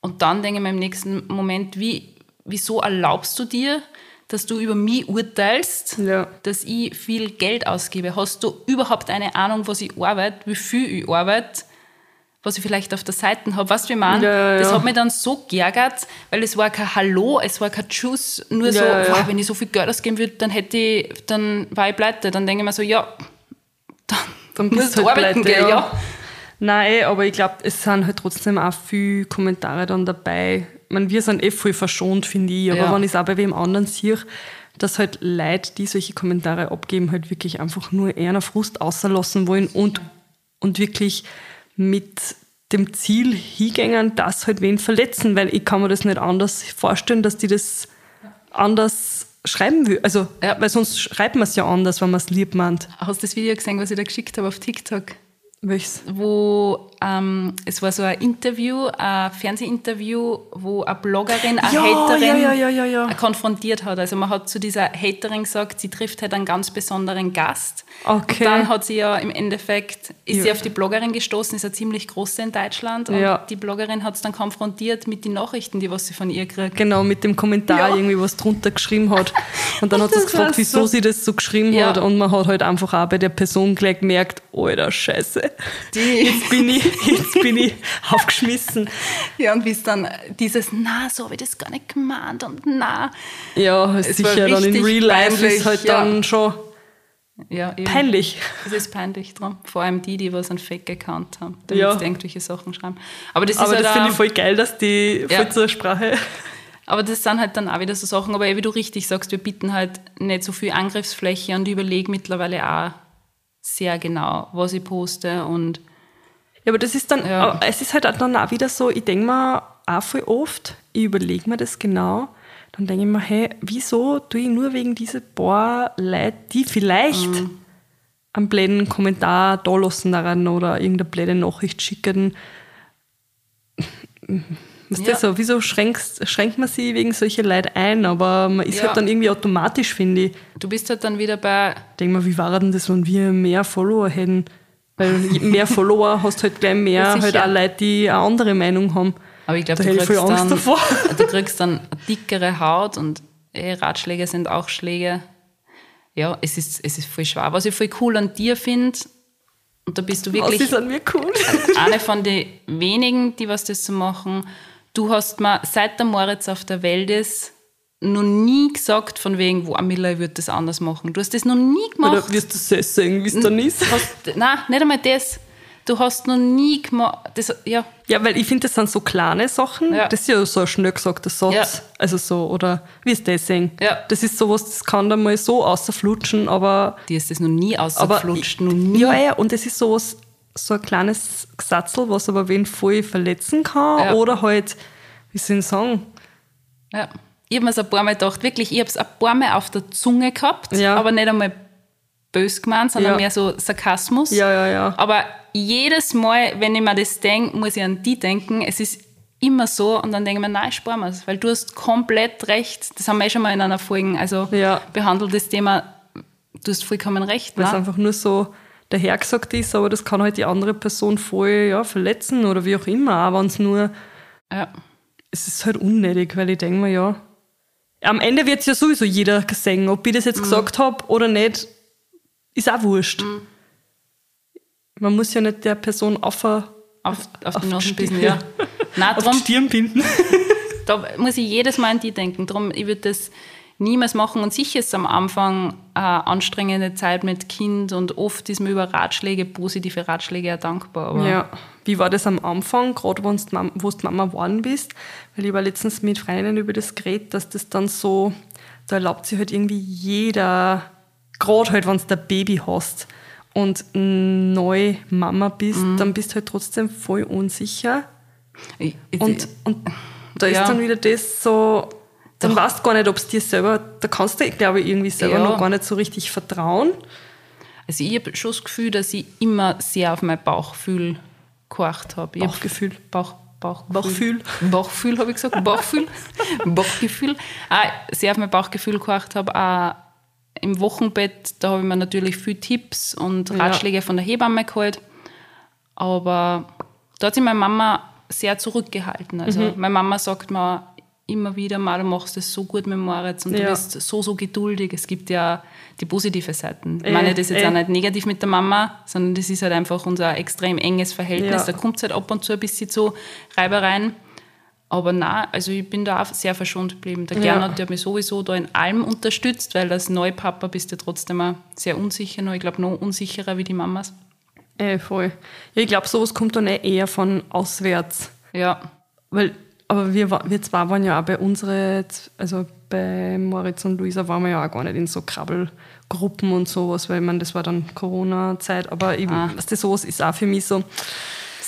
Und dann denke ich mir im nächsten Moment, wie, wieso erlaubst du dir, dass du über mich urteilst, ja. dass ich viel Geld ausgebe? Hast du überhaupt eine Ahnung, was ich arbeite, wie viel ich arbeite? was ich vielleicht auf der Seite habe. Weißt du, wie man? Ja, ja, das hat mich dann so geärgert, weil es war kein Hallo, es war kein Tschüss, nur so, boah, wenn ich so viel Geld ausgeben würde, dann hätte ich, dann war ich pleite. Dann denke ich mir so, ja, dann, dann musst du halt arbeiten pleite, gehen, ja. Nein, aber ich glaube, es sind halt trotzdem auch viele Kommentare dann dabei. Ich meine, wir sind eh voll verschont, finde ich, aber ja. wenn ich es auch bei wem anderen sehe, dass halt Leute, die solche Kommentare abgeben, halt wirklich einfach nur eher Frust außerlassen wollen und, und wirklich mit dem Ziel hingängen, dass halt wen verletzen, weil ich kann mir das nicht anders vorstellen, dass die das anders schreiben will. Also, ja. weil sonst schreibt man es ja anders, wenn man es lieb meint. Hast du das Video gesehen, was ich da geschickt habe auf TikTok? Welches? Wo ähm, es war so ein Interview, ein Fernsehinterview, wo eine Bloggerin eine ja, Haterin ja, ja, ja, konfrontiert hat. Also man hat zu dieser Haterin gesagt, sie trifft halt einen ganz besonderen Gast. Okay. Und dann hat sie ja im Endeffekt, ist sie auf die Bloggerin gestoßen, ist eine ziemlich große in Deutschland. Und die Bloggerin hat es dann konfrontiert mit den Nachrichten, die was sie von ihr kriegt. Genau, mit dem Kommentar irgendwie, was drunter geschrieben hat. Und dann <laughs> hat sie gefragt, wieso so. sie das so geschrieben hat. Und man hat halt einfach auch bei der Person gleich gemerkt, alter Scheiße. Die. Jetzt bin ich, jetzt bin ich aufgeschmissen. Ja, und bis dann dieses, na, so habe ich das gar nicht gemeint und na. Ja, es sicher dann in Real Life peinlich, ist halt ja. dann schon ja, eben. peinlich. Es ist peinlich dran. Vor allem die, die was an Fake gekannt haben, damit ja. sie irgendwelche Sachen schreiben. Aber das, Aber das finde ich voll geil, dass die ja. voll zur Sprache. Aber das sind halt dann auch wieder so Sachen, aber wie du richtig sagst, wir bieten halt nicht so viel Angriffsfläche und ich überlege mittlerweile auch, sehr genau, was ich poste und ja, aber das ist dann, ja. es ist halt dann auch wieder so, ich denke mir auch voll oft, ich überlege mir das genau, dann denke ich mir, hey, wieso tue ich nur wegen dieser paar Leute, die vielleicht mhm. einen blöden Kommentar da lassen daran oder irgendeine blöde Nachricht schicken, was ja. das so? Wieso schränkst, schränkt man sie wegen solcher Leute ein? Aber man ist ja. halt dann irgendwie automatisch, finde ich. Du bist halt dann wieder bei. Denk mal, wie war denn das, wenn wir mehr Follower hätten? Weil mehr Follower hast halt gleich mehr ja, halt auch Leute, die eine andere Meinung haben. Aber ich glaube, du, kriegst dann, <laughs> du kriegst dann eine dickere Haut und eh, Ratschläge sind auch Schläge. Ja, es ist, es ist voll schwer. Was ich voll cool an dir finde, und da bist du wirklich ist an mir cool? <laughs> eine von den wenigen, die was das so machen, du hast mir, seit der Moritz auf der Welt ist, noch nie gesagt, von wegen, wo Amila, ich würde das anders machen. Du hast das noch nie gemacht. Oder wirst du selbst sagen, wie es dann ist? Hast, nein, nicht einmal das. Du hast noch nie gemacht. Das, ja. ja, weil ich finde, das sind so kleine Sachen. Ja. Das ist ja so ein schnell gesagter Satz. Ja. Also so, oder wie ist das sehen? Ja. Das ist sowas, das kann dann mal so außerflutschen, aber. Die ist das noch nie außerflutscht, noch nie. Ja, ja, und es ist sowas, so ein kleines Gesatzel, was aber wen voll verletzen kann. Ja. Oder halt, wie soll ich sagen? Ja. Ich habe mir es ein paar Mal gedacht, wirklich, ich habe es ein paar Mal auf der Zunge gehabt, ja. aber nicht einmal bös gemeint, sondern ja. mehr so Sarkasmus. Ja, ja, ja. Aber jedes Mal, wenn ich mir das denke, muss ich an die denken. Es ist immer so und dann denke ich mir, nein, sparen wir es, weil du hast komplett recht. Das haben wir eh schon mal in einer Folge also ja. behandelt, das Thema, du hast vollkommen recht. Weil es einfach nur so dahergesagt ist, aber das kann halt die andere Person voll ja, verletzen oder wie auch immer, aber wenn es nur. Ja. Es ist halt unnötig, weil ich denke mir, ja. Am Ende wird es ja sowieso jeder sehen, ob ich das jetzt mhm. gesagt habe oder nicht, ist auch wurscht. Mhm. man muss ja nicht der Person auf, auf, auf, <laughs> auf die Nase bissen, ja. Nein, drum, auf die Stirn binden. <laughs> da muss ich jedes Mal an die denken. Darum, ich würde das niemals machen. Und sicher ist es am Anfang eine anstrengende Zeit mit Kind und oft ist man über Ratschläge, positive Ratschläge ja dankbar. Aber ja. Wie war das am Anfang, gerade wo du Mama geworden bist? Weil ich war letztens mit Freundinnen über das geredet, dass das dann so, da erlaubt sich halt irgendwie jeder, gerade halt, wenn du ein Baby hast und neu Mama bist, mhm. dann bist du halt trotzdem voll unsicher. Ich, ich, und, und da ja. ist dann wieder das so, dann Doch. weißt du gar nicht, ob es dir selber, da kannst du, glaube ich, irgendwie selber ja. noch gar nicht so richtig vertrauen. Also ich habe schon das Gefühl, dass ich immer sehr auf mein Bauchgefühl gehorcht habe. Bauchgefühl. Bauch, Bauchgefühl. Bauchgefühl habe ich gesagt. Bauchgefühl. <laughs> Bauchgefühl. Auch sehr auf mein Bauchgefühl gehorcht habe. Auch im Wochenbett, da habe ich mir natürlich viele Tipps und Ratschläge ja. von der Hebamme geholt. Aber da hat sich meine Mama sehr zurückgehalten. Also mhm. meine Mama sagt mir immer wieder mal, du machst es so gut mit Moritz und ja. du bist so, so geduldig. Es gibt ja die positive Seiten. Ich meine das ist jetzt äh. auch nicht negativ mit der Mama, sondern das ist halt einfach unser extrem enges Verhältnis. Ja. Da kommt es halt ab und zu ein bisschen zu Reibereien. Aber na, also ich bin da auch sehr verschont geblieben. Der Gernot, ja. der hat mich sowieso da in allem unterstützt, weil als Neupapa bist du trotzdem auch sehr unsicher noch. Ich glaube, noch unsicherer wie die Mamas. Äh, voll. Ja, ich glaube, sowas kommt dann eh eher von auswärts. Ja. Weil aber wir, wir zwei waren ja auch bei unseren, also bei Moritz und Luisa waren wir ja auch gar nicht in so Krabbelgruppen und sowas, weil ich meine, das war dann Corona-Zeit, aber ich, ah. du, sowas ist auch für mich so,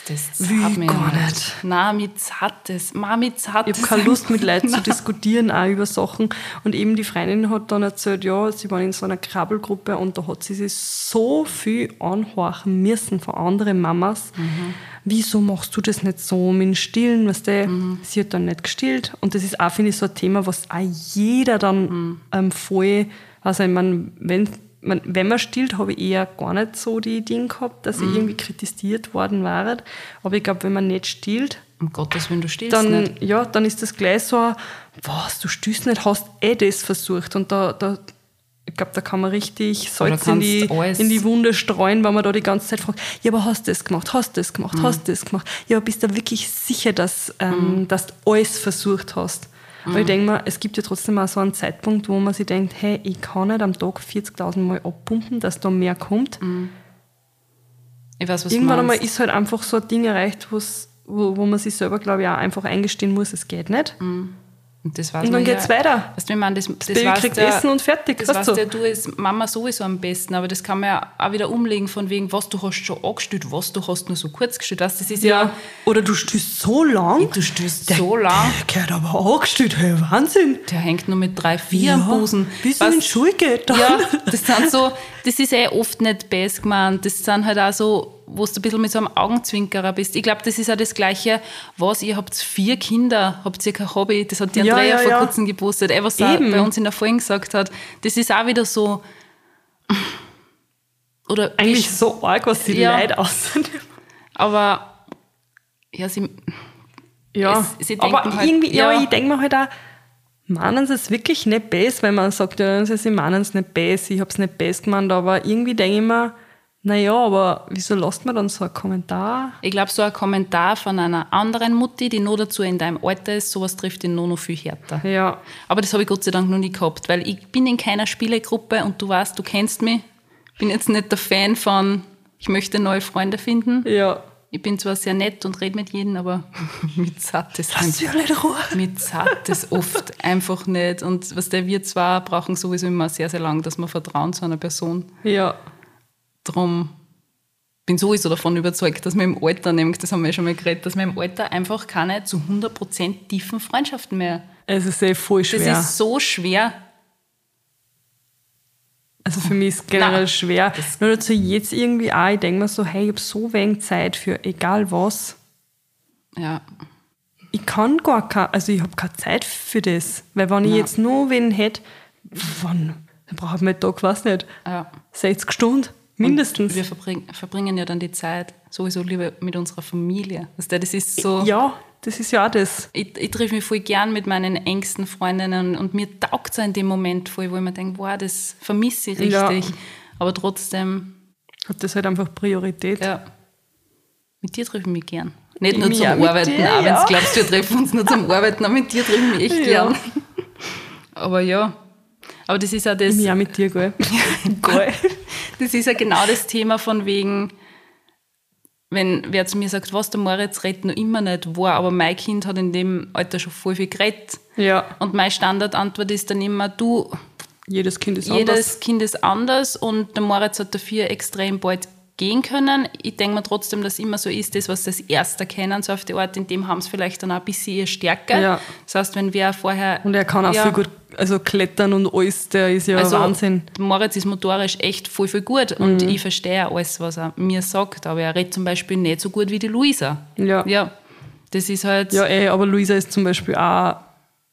das Wie gar nicht. Nein, mit hat es. mit hat Ich habe keine Lust, mit Leuten zu diskutieren, auch über Sachen. Und eben die Freundin hat dann erzählt, ja, sie waren in so einer Krabbelgruppe und da hat sie sich so viel anhorchen müssen von anderen Mamas. Mhm. Wieso machst du das nicht so mit dem Stillen? Weißt du? Mhm. Sie hat dann nicht gestillt. Und das ist auch, finde ich, so ein Thema, was auch jeder dann mhm. ähm, voll, also ich meine, wenn man, wenn man stillt, habe ich eher gar nicht so die Ideen gehabt, dass ich mhm. irgendwie kritisiert worden wäre. Aber ich glaube, wenn man nicht stillt, um Gottes Willen, du stillst dann, nicht. Ja, dann ist das gleich so, was, du stillst nicht, hast eh das versucht. Und da, da ich glaube, da kann man richtig Salz in die, in die Wunde streuen, weil man da die ganze Zeit fragt, ja, aber hast du das gemacht, hast du das gemacht, mhm. hast du das gemacht? Ja, bist du wirklich sicher, dass, ähm, mhm. dass du alles versucht hast? Mhm. Weil ich denke mal, es gibt ja trotzdem auch so einen Zeitpunkt, wo man sich denkt, hey, ich kann nicht am Tag 40.000 Mal abpumpen, dass da mehr kommt. Mhm. Ich weiß, was Irgendwann einmal ist halt einfach so ein Ding erreicht, wo, wo man sich selber, glaube ich, auch einfach eingestehen muss, es geht nicht. Mhm. Und, das und dann geht es weiter. Weißt du, ich meine, das, das, das Baby kriegt der, Essen und fertig. Das weißt du, du als Mama sowieso am besten, aber das kann man ja auch wieder umlegen von wegen, was du hast schon angestellt, was du hast nur so kurz gestellt. Das ist ja, ja Oder du stößt so lang. Du stößt so lang. Der gehört aber angestellt, hey, Wahnsinn. Der hängt nur mit drei, vier ja, am Busen. Bis er in die Schule geht. Dann. Ja, das sind so, das ist eh oft nicht best gemeint. Das sind halt auch so wo du ein bisschen mit so einem Augenzwinkerer bist. Ich glaube, das ist auch das Gleiche, was, ihr habt vier Kinder, habt ihr kein Hobby, das hat die Andrea ja, ja, vor ja. kurzem gepostet, eh, was bei uns in der Folge gesagt hat. Das ist auch wieder so, <laughs> oder Eigentlich ich, so arg, was die ja, Leute aussehen. Aber, ja, sie, ja, es, sie aber halt, irgendwie, ja, ich denke mir halt auch, meinen sie es wirklich nicht besser, weil man sagt, ja, sie meinen es nicht besser, ich habe es nicht besser gemeint, aber irgendwie denke ich mir, naja, aber wieso lasst man dann so einen Kommentar? Ich glaube, so ein Kommentar von einer anderen Mutti, die nur dazu in deinem Alter ist, sowas trifft ihn nur noch viel härter. Ja. Aber das habe ich Gott sei Dank noch nie gehabt, weil ich bin in keiner Spielegruppe und du weißt, du kennst mich. Ich bin jetzt nicht der Fan von, ich möchte neue Freunde finden. Ja. Ich bin zwar sehr nett und rede mit jedem, aber <laughs> mit satt ist Lass einfach, nicht Ruhe. Mit satt ist oft einfach nicht. Und was der wir zwar brauchen sowieso immer sehr, sehr lang, dass wir vertrauen zu einer Person. Ja. Darum bin sowieso davon überzeugt, dass wir im Alter, nämlich das haben wir schon mal geredet, dass wir im Alter einfach keine zu 100% tiefen Freundschaften mehr. Es ist eh voll schwer. Das ist so schwer. Also für mich ist es generell Nein, schwer. Nur dazu jetzt irgendwie auch, ich denke mir so, hey, ich habe so wenig Zeit für egal was. Ja. Ich kann gar keine, also ich habe keine Zeit für das. Weil wenn ich Nein. jetzt nur wen hätte, wann, dann brauche ich mir Tag, weiß nicht, ja. 60 Stunden. Mindestens. Und wir verbringen, verbringen ja dann die Zeit sowieso lieber mit unserer Familie. Das ist so. Ja, das ist ja auch das. Ich, ich treffe mich voll gern mit meinen engsten Freundinnen und mir taugt es in dem Moment voll, wo ich mir denke, wow, das vermisse ich richtig. Ja. Aber trotzdem. Hat das halt einfach Priorität. Ja. Mit dir treffe ich mich gern. Nicht nur zum Arbeiten, dir, auch wenn du glaubst, wir treffen uns nur zum Arbeiten, aber mit dir treffe ich mich echt ja. gern. Aber ja. Aber das ist ja das. Ja, mit dir, gell? <laughs> geil. Das ist ja genau das Thema von wegen, wenn wer zu mir sagt, was der Moritz redet, noch immer nicht wahr, aber mein Kind hat in dem Alter schon voll viel geredet. Ja. Und meine Standardantwort ist dann immer, du. Jedes Kind ist jedes anders. Jedes Kind ist anders und der Moritz hat dafür extrem bald gehen können. Ich denke mir trotzdem, dass es immer so ist, das, was sie als erster kennen, so auf die Art, in dem haben sie vielleicht dann auch ein bisschen ihre Stärke. Ja. Das heißt, wenn wer vorher... Und er kann auch ja, viel gut also klettern und alles, der ist ja also, Wahnsinn. Moritz ist motorisch echt voll, voll gut und mhm. ich verstehe alles, was er mir sagt, aber er redet zum Beispiel nicht so gut wie die Luisa. Ja. Ja, das ist halt... Ja, ey, aber Luisa ist zum Beispiel auch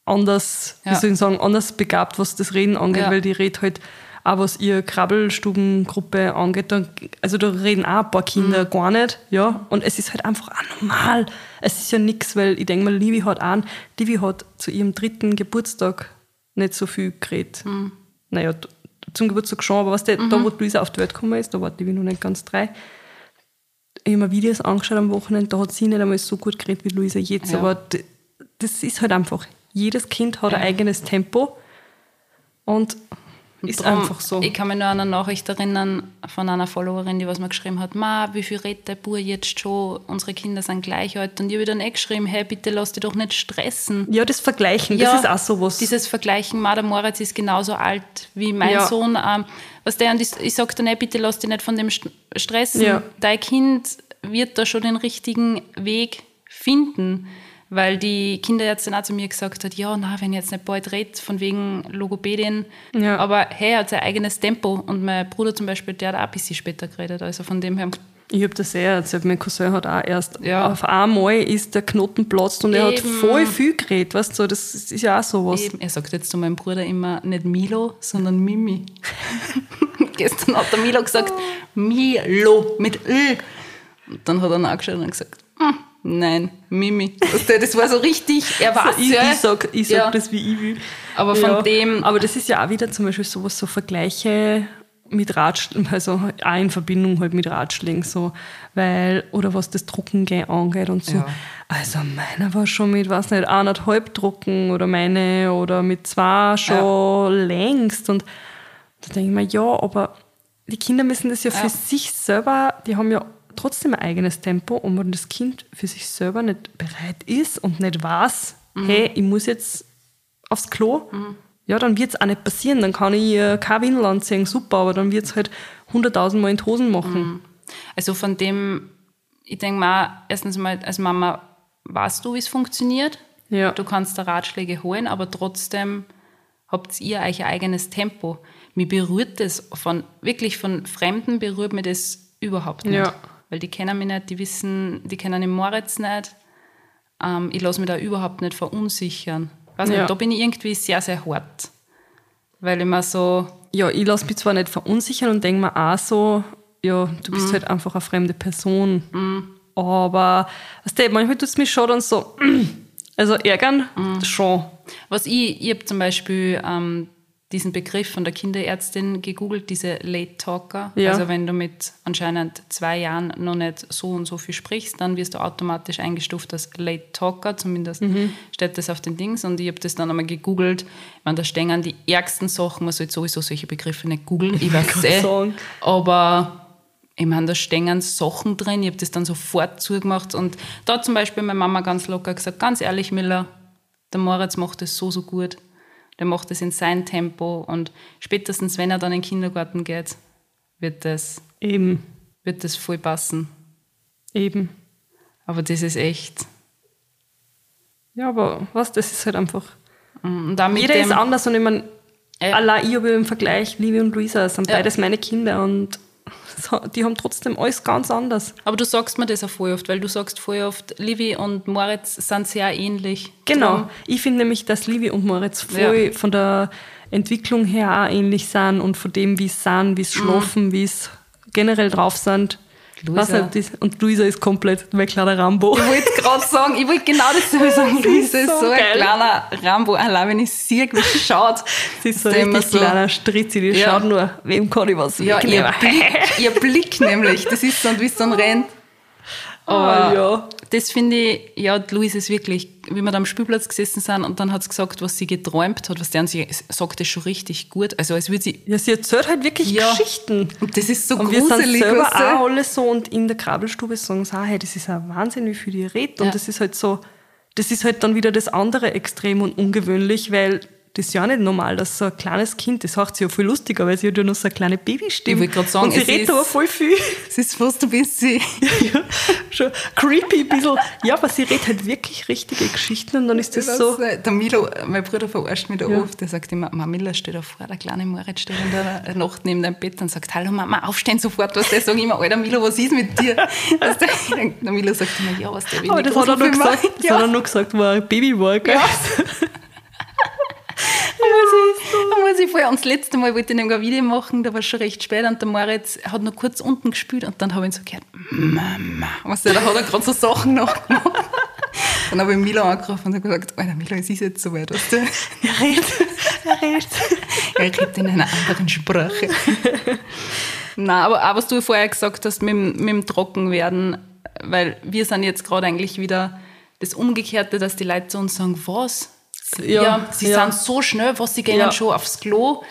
anders, ja. wie soll ich sagen, anders begabt, was das Reden angeht, ja. weil die redet halt auch was ihr Krabbelstubengruppe angeht, da, also da reden auch ein paar Kinder mhm. gar nicht, ja. Und es ist halt einfach auch normal. Es ist ja nichts, weil ich denke mal, Livi hat auch, Livi hat zu ihrem dritten Geburtstag nicht so viel geredet. Mhm. Naja, zum Geburtstag schon, aber was der, mhm. da, wo Luisa auf die Welt gekommen ist, da war Livi noch nicht ganz drei. Ich habe mir Videos angeschaut am Wochenende, da hat sie nicht einmal so gut geredet wie Luisa jetzt, ja. aber das ist halt einfach, jedes Kind hat ein eigenes Tempo und ist einfach so. Ich kann mich nur an eine Nachricht erinnern von einer Followerin, die was mir geschrieben hat, Ma, wie viel redet der Bur jetzt schon? Unsere Kinder sind gleich alt. Und ich habe dann eh geschrieben, hey, bitte lass dich doch nicht stressen. Ja, das Vergleichen, ja, das ist auch sowas. Dieses Vergleichen, Ma, der Moritz ist genauso alt wie mein ja. Sohn. Ähm, was der, und ich, ich sage dann, hey, bitte lass dich nicht von dem stressen. Ja. Dein Kind wird da schon den richtigen Weg finden weil die Kinderärztin auch zu mir gesagt hat, ja, na, wenn ich jetzt nicht bald redet, von wegen Logopädin, ja. aber hey, er hat sein eigenes Tempo und mein Bruder zum Beispiel, der hat auch ein bisschen später geredet, also von dem her... Ich habe das sehr erzählt, mein Cousin hat auch erst ja. auf einmal ist der Knoten platzt und Eben. er hat voll viel geredet, weißt du, das ist ja auch sowas. Eben. Er sagt jetzt zu meinem Bruder immer nicht Milo, sondern Mimi. <laughs> Gestern hat der Milo gesagt, Milo mit Ö. Und dann hat er nachgeschaut und gesagt, hm, Nein, Mimi. Das war so richtig, er war so, ich, ich sag, ich sag ja. das, wie ich will. Aber von ja. dem... Aber das ist ja auch wieder zum Beispiel sowas, so Vergleiche mit Ratschlägen, <laughs> also auch in Verbindung halt mit Ratschlägen so, weil, oder was das Drucken angeht und so. Ja. Also meiner war schon mit, weiß nicht, anderthalb Drucken oder meine oder mit zwei schon längst und da denke ich mir, ja, aber die Kinder müssen das ja für sich selber, die haben ja trotzdem ein eigenes Tempo und wenn das Kind für sich selber nicht bereit ist und nicht weiß, mhm. hey, ich muss jetzt aufs Klo, mhm. ja, dann wird es auch nicht passieren. Dann kann ich äh, kein Windel anziehen, super, aber dann wird es halt hunderttausendmal in die Hosen machen. Mhm. Also von dem, ich denke mal, erstens mal als Mama weißt du, wie es funktioniert. Ja. Du kannst da Ratschläge holen, aber trotzdem habt ihr euch ein eigenes Tempo. Mir berührt das von, wirklich von Fremden berührt mir das überhaupt nicht. Ja weil die kennen mich nicht, die wissen, die kennen den Moritz nicht. Ähm, ich lasse mich da überhaupt nicht verunsichern. Weiß nicht, ja. da bin ich irgendwie sehr, sehr hart. Weil ich mir so. Ja, ich lasse mich zwar nicht verunsichern und denke mir auch so, ja, du bist mm. halt einfach eine fremde Person. Mm. Aber weißt du, manchmal tut es mich schon dann so, <clears throat> also ärgern, mm. schon. Was ich, ich habe zum Beispiel ähm, diesen Begriff von der Kinderärztin gegoogelt, diese Late Talker. Ja. Also wenn du mit anscheinend zwei Jahren noch nicht so und so viel sprichst, dann wirst du automatisch eingestuft als Late Talker, zumindest mhm. steht das auf den Dings. Und ich habe das dann einmal gegoogelt. Ich meine, da stehen die ärgsten Sachen, man sollte sowieso solche Begriffe nicht googeln, ich <laughs> weiß eh. Aber ich meine, da stehen Sachen drin, ich habe das dann sofort zugemacht. Und da zum Beispiel meine Mama ganz locker gesagt, ganz ehrlich, Miller, der Moritz macht das so, so gut der macht es in sein Tempo und spätestens, wenn er dann in den Kindergarten geht, wird das, Eben. Wird das voll passen. Eben. Aber das ist echt. Ja, aber was, das ist halt einfach. Und Jeder ist anders und ich meine, äh, allein ich habe im Vergleich, Livi und Luisa sind ja. beides meine Kinder und <laughs> die haben trotzdem alles ganz anders. Aber du sagst mir das auch voll oft, weil du sagst voll oft, Livi und Moritz sind sehr ähnlich. Genau. Drum. Ich finde nämlich, dass Livi und Moritz voll ja. von der Entwicklung her auch ähnlich sind und von dem, wie sie sind, wie sie mhm. schlafen, wie sie generell drauf sind. Luisa. und Luisa ist komplett mein kleiner Rambo. Ich wollte gerade sagen, ich wollte genau dasselbe sagen. <laughs> Luisa ist so, so ein kleiner Rambo. Allein wenn ich sehe, wie sie schaut. <laughs> Sie ist so ein so, kleiner Stritzi, die ja. schaut nur, wem kann ich was Ja, ihr Blick, ihr <laughs> Blick nämlich, das ist so, und wie es dann rennt. Aber ah, ja. das finde ich, ja, Luisa ist wirklich, wie wir da am Spielplatz gesessen sind und dann hat sie gesagt, was sie geträumt hat, was der an sie sagt, das schon richtig gut. Also als würde sie... Ja, sie erzählt halt wirklich ja. Geschichten. Und das ist so und gruselig. wir sind selber auch alle so und in der Krabbelstube sagen sie auch, hey, das ist ein Wahnsinn, wie viel die redet. Und ja. das ist halt so, das ist halt dann wieder das andere Extrem und ungewöhnlich, weil das ist ja nicht normal, dass so ein kleines Kind, das hört sich ja voll lustiger, weil sie hat ja noch so eine kleine Babystimme. Ich gerade sagen, und sie redet aber voll viel. <laughs> Es ist fast ein bisschen... <laughs> ja, schon creepy ein bisschen. Ja, aber sie redet halt wirklich richtige Geschichten und dann ist das, so... Der Milo, mein Bruder verarscht mich da ja. oft, der sagt immer, Mama steht da vor, der kleine Moritz steht in der Nacht neben deinem Bett und sagt, hallo Mama, aufstehen sofort, was der sagt immer, Alter Milo, was ist mit dir? <laughs> der, der Milo sagt immer, ja, was der will. Aber das hat er noch gesagt, das ja. hat er noch gesagt, wo er ein Baby war, gell? Ja. Da muss ich vorher, und das letzte Mal wollte ich nämlich ein Video machen, da war es schon recht spät und der Moritz hat noch kurz unten gespielt und dann habe ich ihn so gehört, Mama, was der, da hat er gerade so Sachen nachgemacht. Dann habe ich Milo angerufen und gesagt, Alter Milo, es ist jetzt soweit, weißt du? Er redet, er redet. <laughs> er redet in einer anderen Sprache. Nein, aber auch was du vorher gesagt hast mit, mit dem Trockenwerden, weil wir sind jetzt gerade eigentlich wieder das Umgekehrte, dass die Leute zu uns sagen, was? Ja, ja sie ja. sind so schnell, was sie gehen ja. schon aufs Klo.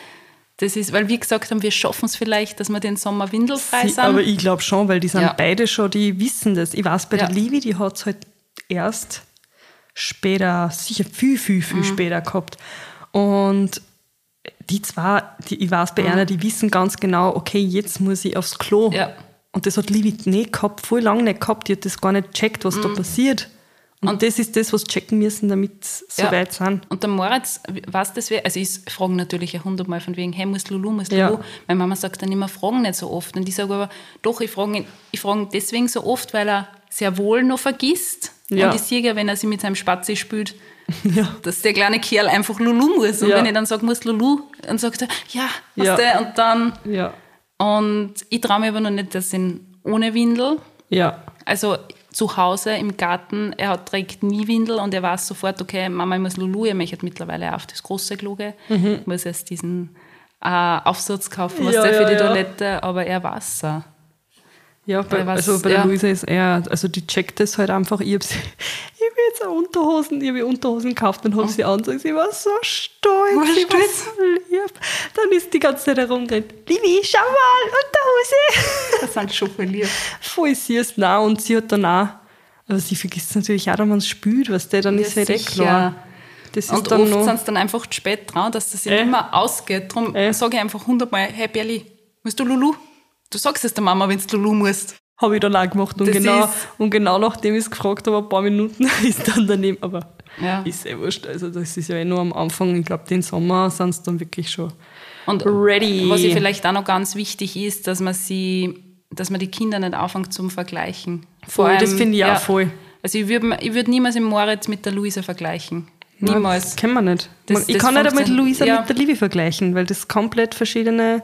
Das ist, weil wir gesagt haben, wir schaffen es vielleicht, dass wir den Sommer windelfrei sind. Aber ich glaube schon, weil die sind beide schon, die wissen das. Ich weiß, bei der Livi, die hat es halt erst später, sicher viel, viel, viel mhm. später gehabt. Und die zwei, die, ich weiß bei mhm. einer, die wissen ganz genau, okay, jetzt muss ich aufs Klo. Und das hat Livi nicht gehabt, voll lange nicht gehabt. Die hat das gar nicht gecheckt, was mhm. da passiert. Und, das ist das, was checken müssen, damit sie so ja. weit sind. Und der Moritz, was das wäre, also ich frage natürlich ja hundertmal von wegen, hey, muss Lulu, muss Lulu. Ja. Meine Mama sagt dann immer, fragen nicht so oft. Und ich sage aber, doch, ich frage ich frage deswegen so oft, weil er sehr wohl noch vergisst. Ja. Und ich sehe ja, wenn er sich mit seinem Spatzi spielt, <laughs> ja. dass der kleine Kerl einfach Lulu muss. Und wenn ich dann sage, muss Lulu, dann sagt er, ja, ja. der? Und dann. Ja. Und ich traue mir aber noch nicht, dass ihn ohne Windel. Ja. Also zu Hause im Garten, er hat, trägt nie Windel und er weiß sofort, okay, Mama, ich muss Lulu, er möchte mittlerweile auf das große Kluge, mhm. muss erst diesen äh, Aufsatz kaufen, was ja, der für ja, die Toilette, aber er weiß es ja, bei, also bei der ja. Luisa ist er, also die checkt das halt einfach. Ich habe <laughs> hab jetzt auch Unterhosen, ich habe Unterhosen gekauft und habe oh. sie an und sie war so stolz, war sie war so lieb. Dann ist die ganze Zeit herumgerannt, Livi, schau mal, Unterhose. <laughs> Das sind schon voll lieb. Voll süß, nein, und sie hat dann auch, aber sie vergisst natürlich auch, wenn man es spült, was der dann ja, ist halt eh klar. Das und oft sind sie dann einfach zu spät dran, dass das äh. immer ausgeht. Darum äh. sage ich einfach hundertmal, hey Berli, willst du Lulu? Du sagst es der Mama, wenn du Lulu musst. Habe ich dann auch gemacht. Und genau, und genau nachdem ich es gefragt habe, ein paar Minuten <laughs> ist dann daneben. Aber ja. ist eh wurscht. Also das ist ja eh nur am Anfang. Ich glaube, den Sommer sind es dann wirklich schon und ready. Was vielleicht auch noch ganz wichtig ist, dass man sie, dass man die Kinder nicht anfängt zum Vergleichen. Vor voll, allem, das finde ich ja, auch voll. Also ich würde ich würd niemals den Moritz mit der Luisa vergleichen. Niemals. das kennen wir nicht. Das, ich das kann nicht einmal Luisa ja. mit der Liebe vergleichen, weil das komplett verschiedene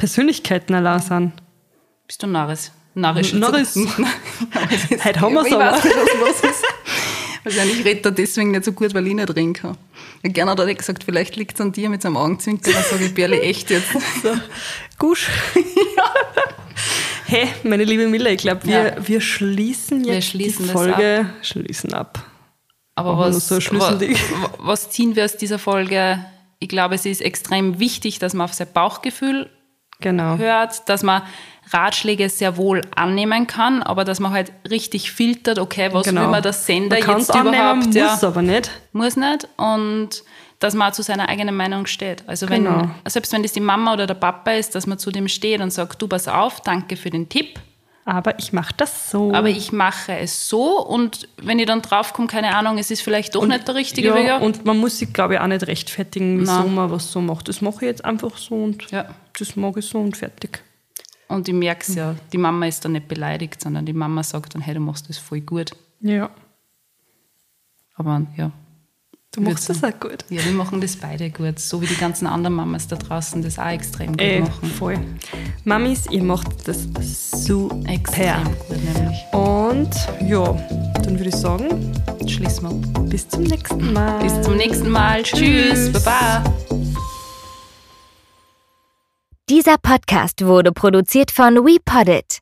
Persönlichkeiten allein sind. Bist du Narres? Narrisch. Narris. <laughs> Heute haben wir es aber. Ich ist. Wahrscheinlich redet er deswegen nicht so gut, weil ich nicht reden kann. Gerne hat er gesagt, vielleicht liegt es an dir mit seinem Augenzwinkern. Dann sage ich, Berle, echt jetzt. <laughs> So. Gusch. ja. Hey, meine liebe Mille, ich glaube, wir, ja. wir schließen jetzt wir schließen die Folge ab. schließen ab. Aber was, so was ziehen wir aus dieser Folge? Ich glaube, es ist extrem wichtig, dass man auf sein Bauchgefühl genau. hört, dass man Ratschläge sehr wohl annehmen kann, aber dass man halt richtig filtert, okay, was genau. will man das Sender man jetzt überhaupt? Annehmen, ja, muss aber nicht. Muss nicht. Und dass man auch zu seiner eigenen Meinung steht. Also wenn, genau. selbst wenn das die Mama oder der Papa ist, dass man zu dem steht und sagt, du pass auf, danke für den Tipp. Aber ich mache das so. Aber ich mache es so und wenn ich dann draufkomme, keine Ahnung, es ist vielleicht doch und, nicht der richtige ja, Weg. Und man muss sich, glaube ich, auch nicht rechtfertigen, wieso man was so macht. Das mache ich jetzt einfach so und ja. das mag ich so und fertig. Und ich merke es ja, die Mama ist dann nicht beleidigt, sondern die Mama sagt dann, hey, du machst das voll gut. Ja. Aber ja. Du machst das auch gut. Ja, wir machen das beide gut. So wie die ganzen anderen Mamas da draußen das auch extrem gut äh, machen. Voll. Mamis, ihr macht das super. Extrem gut, nämlich. Und ja, dann würde ich sagen, schließen wir. Bis zum nächsten Mal. Bis zum nächsten Mal. Tschüss. Tschüss. Baba. Dieser Podcast wurde produziert von WePoddit.